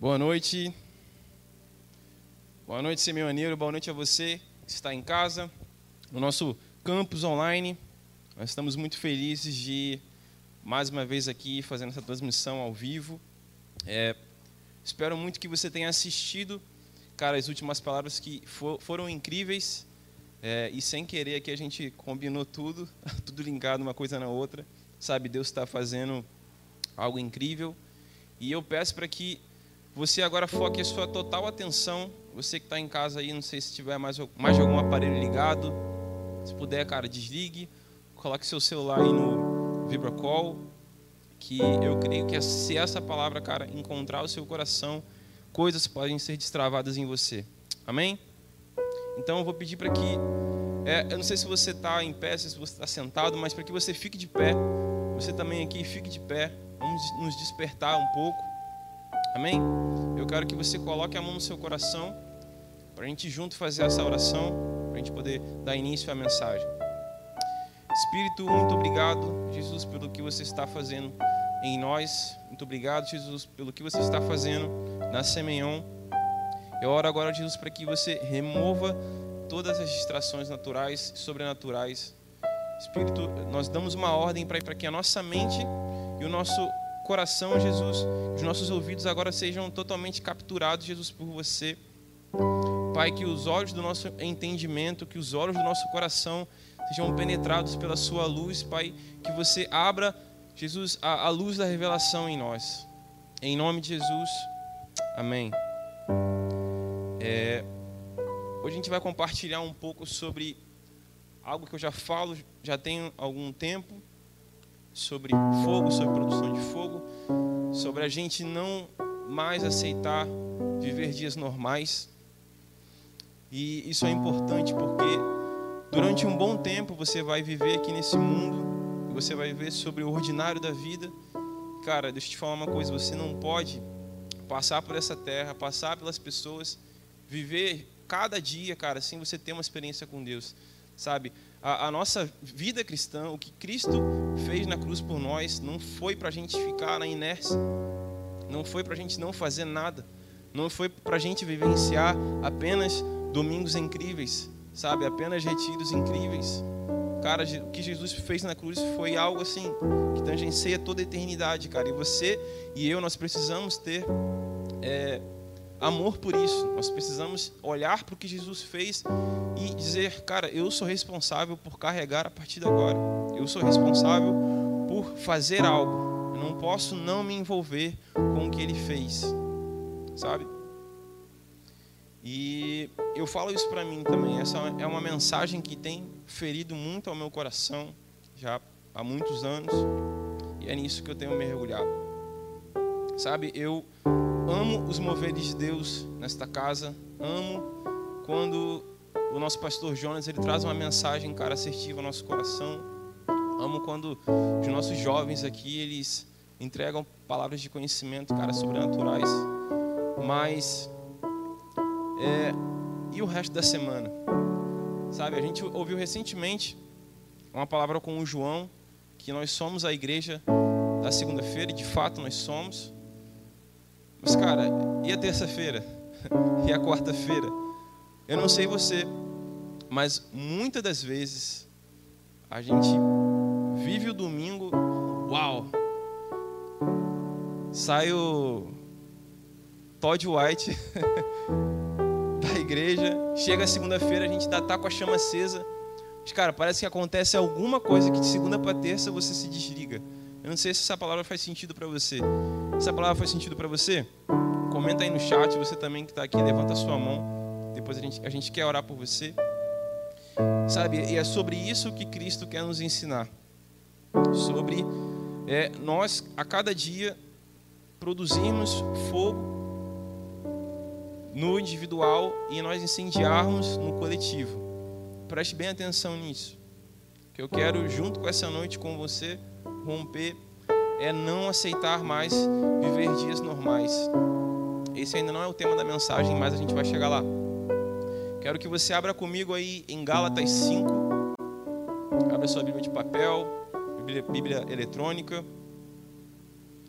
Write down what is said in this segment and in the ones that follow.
Boa noite. Boa noite, semeaneiro. Boa noite a você que está em casa, no nosso campus online. Nós estamos muito felizes de mais uma vez aqui fazendo essa transmissão ao vivo. É, espero muito que você tenha assistido, cara, as últimas palavras que for, foram incríveis. É, e sem querer aqui a gente combinou tudo, tudo linkado uma coisa na outra. Sabe, Deus está fazendo algo incrível. E eu peço para que você agora foque a sua total atenção. Você que está em casa aí, não sei se tiver mais, mais algum aparelho ligado. Se puder, cara, desligue. Coloque seu celular aí no VibraCall. Que eu creio que se essa palavra, cara, encontrar o seu coração, coisas podem ser destravadas em você. Amém? Então eu vou pedir para que. É, eu não sei se você está em pé, se você está sentado, mas para que você fique de pé. Você também aqui fique de pé. Vamos nos despertar um pouco. Amém? Eu quero que você coloque a mão no seu coração para a gente junto fazer essa oração, para a gente poder dar início à mensagem. Espírito, muito obrigado, Jesus, pelo que você está fazendo em nós. Muito obrigado, Jesus, pelo que você está fazendo na Semeion. Eu oro agora, Jesus, para que você remova todas as distrações naturais e sobrenaturais. Espírito, nós damos uma ordem para que a nossa mente e o nosso coração, Jesus, os nossos ouvidos agora sejam totalmente capturados, Jesus, por você. Pai, que os olhos do nosso entendimento, que os olhos do nosso coração sejam penetrados pela Sua luz, Pai, que você abra, Jesus, a, a luz da revelação em nós. Em nome de Jesus, amém. É, hoje a gente vai compartilhar um pouco sobre algo que eu já falo, já tenho algum tempo, sobre fogo, sobre produção de fogo, sobre a gente não mais aceitar viver dias normais. E isso é importante porque durante um bom tempo você vai viver aqui nesse mundo, você vai viver sobre o ordinário da vida. Cara, deixa eu te falar uma coisa, você não pode passar por essa terra, passar pelas pessoas, viver cada dia, cara, sem você ter uma experiência com Deus, sabe? A, a, nossa vida cristã, o que Cristo fez na cruz por nós, não foi para a gente ficar na inércia, não foi para a gente não fazer nada, não foi para a gente vivenciar apenas domingos incríveis, sabe? Apenas retiros incríveis. Cara, o que Jesus fez na cruz foi algo assim que tangencia toda a eternidade, cara. E você e eu, nós precisamos ter é, amor por isso. Nós precisamos olhar para o que Jesus fez e dizer, cara, eu sou responsável por carregar a partir de agora. Eu sou responsável por fazer algo. Eu não posso não me envolver com o que ele fez. Sabe? E eu falo isso para mim também. Essa é uma mensagem que tem ferido muito ao meu coração já há muitos anos. E é nisso que eu tenho mergulhado. Sabe, eu amo os moveres de Deus nesta casa. Amo quando o nosso pastor Jonas ele traz uma mensagem, cara, assertiva ao nosso coração. Amo quando os nossos jovens aqui eles entregam palavras de conhecimento, cara, sobrenaturais. Mas é, e o resto da semana? Sabe, a gente ouviu recentemente uma palavra com o João que nós somos a igreja da segunda-feira, e de fato nós somos. Mas, cara, e a terça-feira? e a quarta-feira? Eu não sei você, mas muitas das vezes a gente vive o domingo, uau! Sai o Todd White da igreja, chega a segunda-feira, a gente ainda tá com a chama acesa. Mas, cara, parece que acontece alguma coisa que de segunda para terça você se desliga. Eu não sei se essa palavra faz sentido para você. Essa palavra faz sentido para você? Comenta aí no chat, você também que está aqui, levanta a sua mão. Depois a gente, a gente quer orar por você. Sabe, e é sobre isso que Cristo quer nos ensinar. Sobre é, nós, a cada dia, produzirmos fogo no individual e nós incendiarmos no coletivo. Preste bem atenção nisso. Que eu quero, junto com essa noite com você, romper é não aceitar mais viver dias normais. Esse ainda não é o tema da mensagem, mas a gente vai chegar lá. Quero que você abra comigo aí em Gálatas 5. Abra sua Bíblia de papel, Bíblia, Bíblia eletrônica.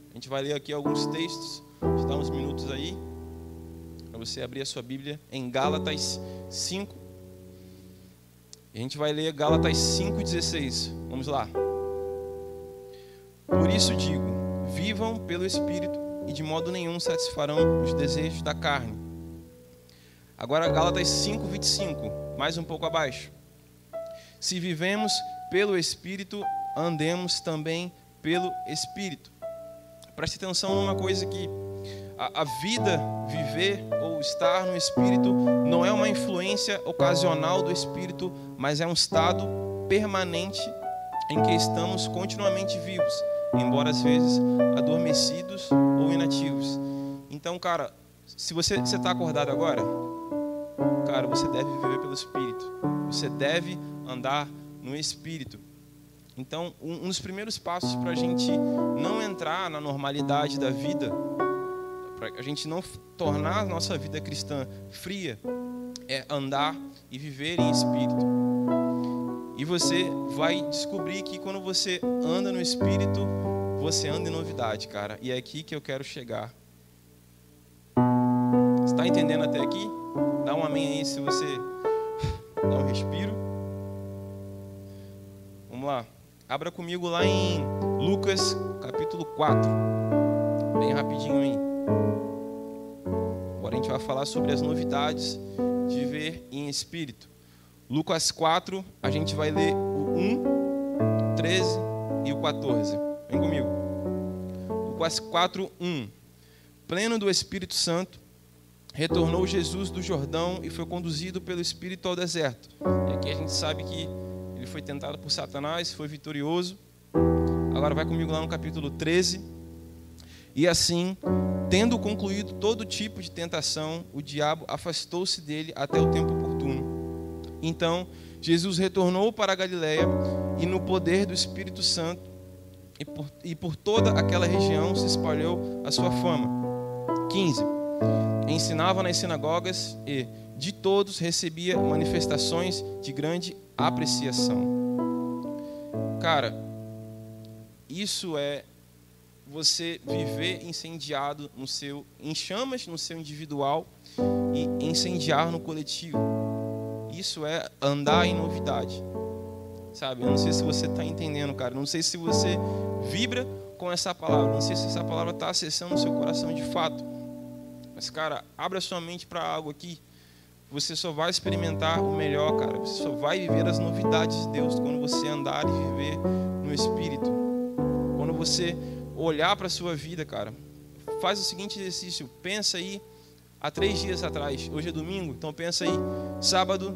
A gente vai ler aqui alguns textos Te dar uns minutos aí para você abrir a sua Bíblia em Gálatas 5. A gente vai ler Gálatas 5,16. Vamos lá. Por isso digo: vivam pelo Espírito e de modo nenhum satisfarão os desejos da carne. Agora, Gálatas 5,25, mais um pouco abaixo. Se vivemos pelo Espírito, andemos também pelo Espírito. Preste atenção numa coisa que a, a, vida, viver ou estar no Espírito não é uma influência ocasional do Espírito, mas é um estado permanente em que estamos continuamente vivos, embora às vezes adormecidos ou inativos. Então, cara, se você está acordado agora, cara, você deve viver pelo Espírito. Você deve andar no Espírito. Então, um, dos primeiros passos para a gente não entrar na normalidade da vida, para a gente não tornar a nossa vida cristã fria, é andar e viver em Espírito. E você vai descobrir que quando você anda no Espírito, você anda em novidade, cara. E é aqui que eu quero chegar. Está entendendo até aqui? Dá um amém aí se você dá um respiro. Vamos lá. Abra comigo lá em Lucas capítulo 4. Bem rapidinho aí. Agora a gente vai falar sobre as novidades de ver em espírito. Lucas 4, a gente vai ler o 1, 13 e o 14. Vem comigo. Lucas 4, 1. Pleno do Espírito Santo, retornou Jesus do Jordão e foi conduzido pelo Espírito ao deserto. E aqui a gente sabe que ele foi tentado por Satanás, foi vitorioso. Agora vai comigo lá no capítulo 13. E assim, tendo concluído todo tipo de tentação, o diabo afastou-se dele até o tempo. Então, Jesus retornou para a Galiléia e no poder do Espírito Santo e por, e por toda aquela região se espalhou a sua fama. 15. Ensinava nas sinagogas e de todos recebia manifestações de grande apreciação. Cara, isso é você viver incendiado no seu em chamas no seu individual e incendiar no coletivo. Isso é andar em novidade. Sabe? Eu não sei se você está entendendo, cara. Não sei se você vibra com essa palavra. Não sei se essa palavra está acessando o seu coração de fato. Mas, cara, abra sua mente para algo aqui você só vai experimentar o melhor, cara. Você só vai viver as novidades de Deus quando você andar e viver no Espírito. Quando você olhar para a sua vida, cara. Faz o seguinte exercício. Pensa aí há três dias atrás. Hoje é domingo, então pensa aí. Sábado,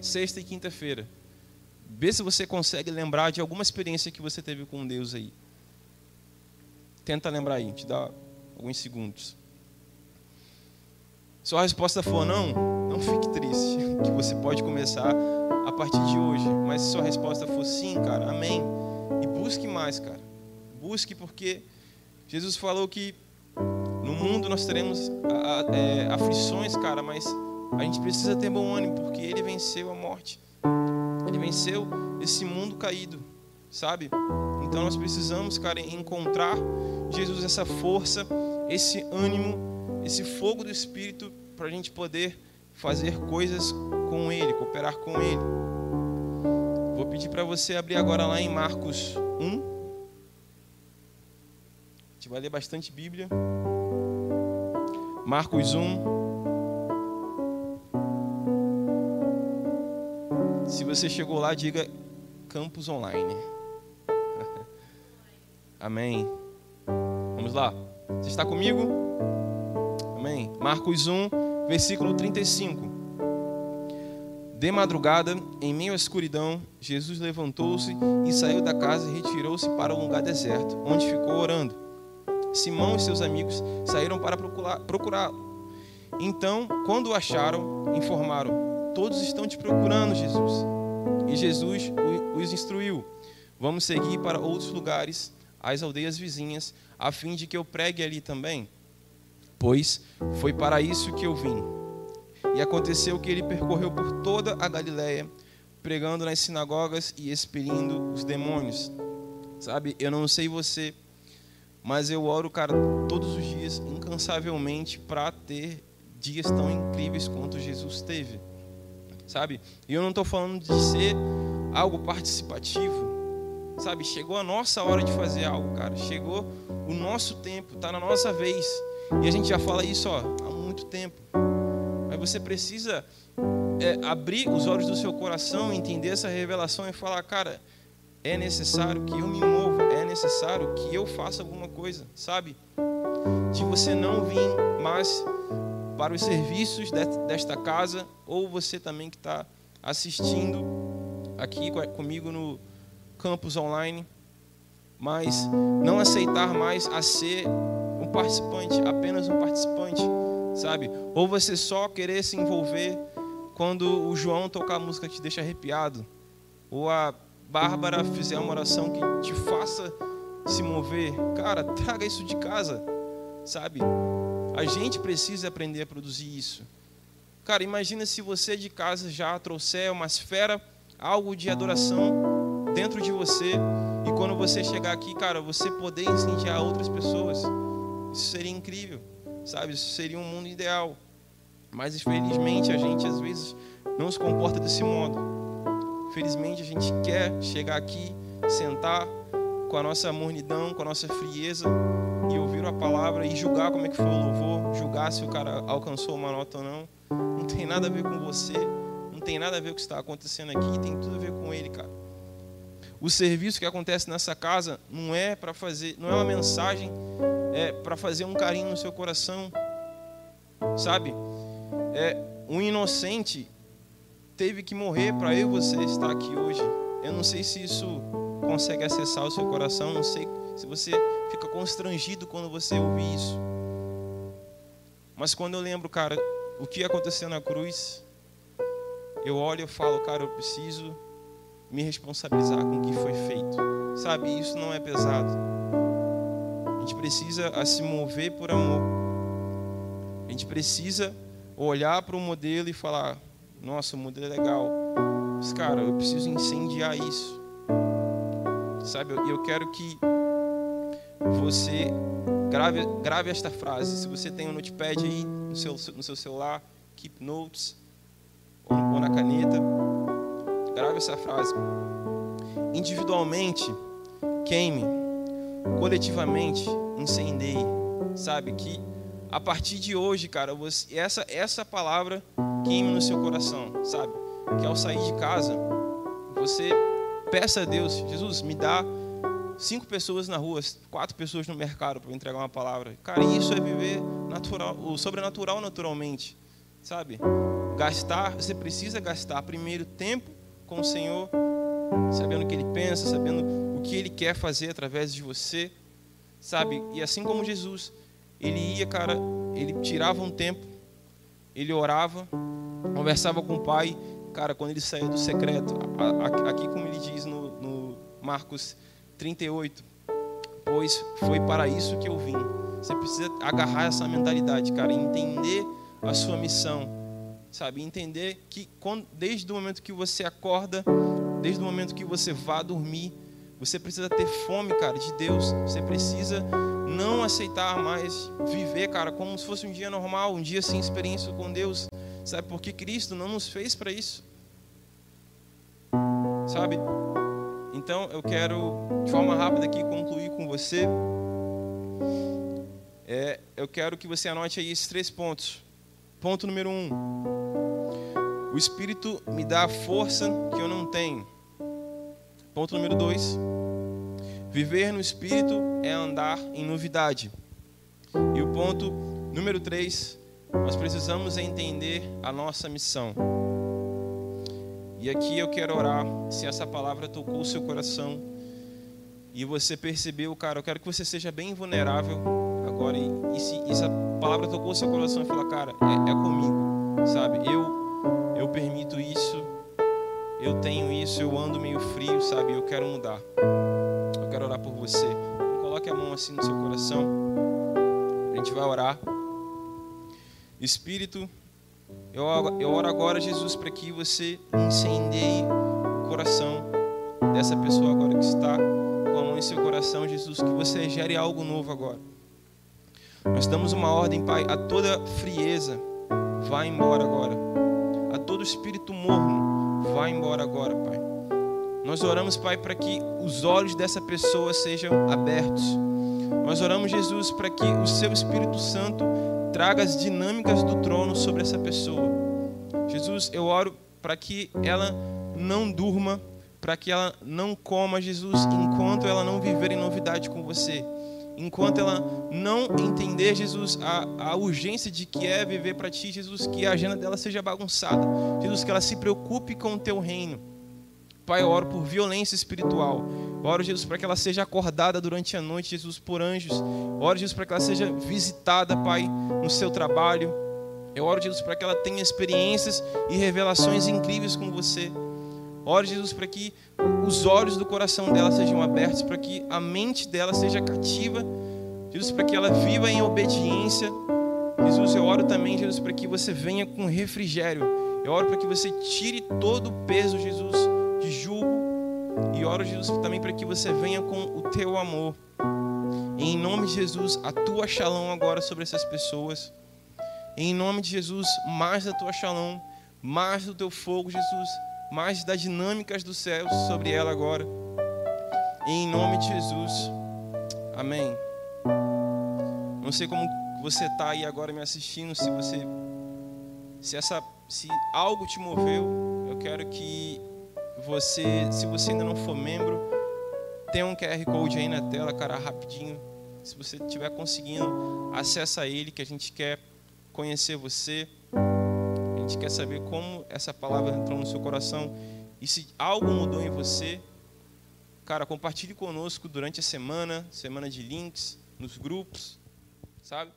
sexta e quinta-feira. Vê se você consegue lembrar de alguma experiência que você teve com Deus aí. Tenta lembrar aí, te dá alguns segundos. Se a resposta for não, não fique triste, que você pode começar a partir de hoje. Mas se sua resposta for sim, cara, amém. E busque mais, cara. Busque porque Jesus falou que no mundo nós teremos é, aflições, cara, mas a gente precisa ter bom ânimo porque Ele venceu a morte. Ele venceu esse mundo caído, sabe? Então nós precisamos, cara, encontrar Jesus essa força, esse ânimo esse fogo do Espírito para a gente poder fazer coisas com Ele, cooperar com Ele. Vou pedir para você abrir agora lá em Marcos 1. A gente vai ler bastante Bíblia. Marcos 1. Se você chegou lá, diga Campus Online. Amém. Vamos lá. Você está comigo? Amém? Marcos 1, versículo 35. De madrugada, em meio à escuridão, Jesus levantou-se e saiu da casa e retirou-se para um lugar deserto, onde ficou orando. Simão e seus amigos saíram para procurá-lo. Então, quando o acharam, informaram: Todos estão te procurando, Jesus. E Jesus os instruiu: Vamos seguir para outros lugares, as aldeias vizinhas, a fim de que eu pregue ali também pois foi para isso que eu vim. E aconteceu que ele percorreu por toda a Galiléia, pregando nas sinagogas e expelindo os demônios. Sabe, eu não sei você, Mas eu oro, cara, todos os dias, incansavelmente, para ter dias tão incríveis quanto Jesus teve. Sabe? E eu não estou falando de ser algo participativo. Sabe? Chegou a nossa hora de fazer algo, cara. Chegou o nosso tempo, está na nossa vez. E a gente já fala isso ó, há muito tempo. Mas você precisa é, abrir os olhos do seu coração, entender essa revelação e falar, cara, é necessário que eu me mova, é necessário que eu faça alguma coisa, sabe? De você não vir mais para os serviços desta casa, ou você também que está assistindo aqui comigo no campus online, mas não aceitar mais a ser um participante, apenas um participante, sabe? Ou você só querer se envolver quando o João tocar a música que te deixa arrepiado, ou a Bárbara fizer uma oração que te faça se mover, cara, traga isso de casa, sabe? A gente precisa aprender a produzir isso. Cara, imagina se você de casa já trouxer uma esfera, algo de adoração dentro de você, e quando você chegar aqui, cara, você poder incendiar outras pessoas. Isso seria incrível, sabe? Isso seria um mundo ideal. Mas infelizmente a gente às vezes não se comporta desse modo. Infelizmente a gente quer chegar aqui, sentar com a nossa mornidão, com a nossa frieza a palavra e julgar como é que foi o louvor, julgar se o cara alcançou uma nota ou não. Não tem nada a ver com você, não tem nada a ver com o que está acontecendo aqui, tem tudo a ver com ele, cara. O serviço que acontece nessa casa não é para fazer, não é uma mensagem, é para fazer um carinho no seu coração, sabe? É um inocente teve que morrer para eu você estar aqui hoje. Eu não sei se isso consegue acessar o seu coração, não sei se você fica constrangido quando você ouve isso. Mas quando eu lembro, cara, o que aconteceu na cruz, eu olho e falo, cara, eu preciso me responsabilizar com o que foi feito. Sabe, isso não é pesado. A gente precisa se mover por amor. A gente precisa olhar para o modelo e falar: nossa, o modelo é legal. Mas, cara, eu preciso incendiar isso. Sabe, eu quero que você grave, grave esta frase. Se você tem um notepad aí no seu, no seu celular, keep notes, ou, ou na caneta, grave essa frase. Individualmente, queime. Coletivamente, incendeie. Sabe que a partir de hoje, cara, você, essa, essa palavra queime no seu coração, sabe? Que ao sair de casa, você peça a Deus, Jesus, me dá cinco pessoas na rua, quatro pessoas no mercado para entregar uma palavra. Cara, isso é viver natural, o sobrenatural naturalmente, sabe? Gastar, você precisa gastar primeiro tempo com o Senhor, sabendo o que Ele pensa, sabendo o que Ele quer fazer através de você, sabe? E assim como Jesus, ele ia, cara, ele tirava um tempo, ele orava, conversava com o pai, cara, quando ele saiu do secreto, aqui como ele diz no, no Marcos 38, pois foi para isso que eu vim. Você precisa agarrar essa mentalidade, cara, entender a sua missão, sabe? Entender que quando, desde o momento que você acorda, desde o momento que você vá dormir, você precisa ter fome, cara, de Deus. Você precisa não aceitar mais viver, cara, como se fosse um dia normal, um dia sem experiência com Deus. Sabe? Porque Cristo não nos fez para isso. Sabe? Então eu quero, de forma rápida aqui, concluir com você. É, eu quero que você anote aí esses três pontos. Ponto número um: O Espírito me dá a força que eu não tenho. Ponto número dois: Viver no Espírito é andar em novidade. E o ponto número 3, nós precisamos entender a nossa missão. E aqui eu quero orar, se essa palavra tocou o seu coração e você percebeu, cara, eu quero que você seja bem vulnerável agora. E, e se essa palavra tocou o seu coração e fala, cara, é, é comigo, sabe? Eu, eu permito isso, eu tenho isso, eu ando meio frio, sabe? Eu quero mudar quero orar por você. Coloque a mão assim no seu coração. A gente vai orar. Espírito, eu, eu oro agora, Jesus, para que você incendeie o coração dessa pessoa agora que está com a falou em seu coração, Jesus, que você gere algo novo agora. Nós damos uma ordem, Pai, a toda frieza, vá embora agora. A todo espírito morno, vá embora agora, Pai. Nós oramos, Pai, para que os olhos dessa pessoa sejam abertos. Nós oramos, Jesus, para que o seu Espírito Santo traga as dinâmicas do trono sobre essa pessoa. Jesus, eu oro para que ela não durma, para que ela não coma, Jesus, enquanto ela não viver em novidade com você. Enquanto ela não entender, Jesus, a, a urgência de que é viver para ti, Jesus, que a agenda dela seja bagunçada. Jesus, que ela se preocupe com o teu reino. Pai, eu oro por violência espiritual. Oro, Jesus, para que ela seja acordada durante a noite, Jesus, por anjos. Oro, Jesus, para que ela seja visitada, Pai, no seu trabalho. Eu oro, Jesus, para que ela tenha experiências e revelações incríveis com você. Oro, Jesus, para que os olhos do coração dela sejam abertos, para que a mente dela seja cativa. Jesus, para que ela viva em obediência. Jesus, eu oro também, Jesus, para que você venha com refrigério. Eu oro para que você tire todo o peso, Jesus, de julgo. E oro, Jesus, também para que você venha com o teu amor. Em nome de Jesus, a tua shalom agora sobre essas pessoas. Em nome de Jesus, mais da tua shalom, mais do teu fogo, Jesus mais das dinâmicas do céu sobre ela agora. Em nome de Jesus. Amém. Não sei como você está aí agora me assistindo, se você se essa se algo te moveu, eu quero que você, se você ainda não for membro, tem um QR Code aí na tela, cara, rapidinho. Se você estiver conseguindo, acessa ele que a gente quer conhecer você gente quer saber como essa palavra entrou no seu coração e se algo mudou em você. Cara, compartilhe conosco durante a semana, semana de links, nos grupos, sabe?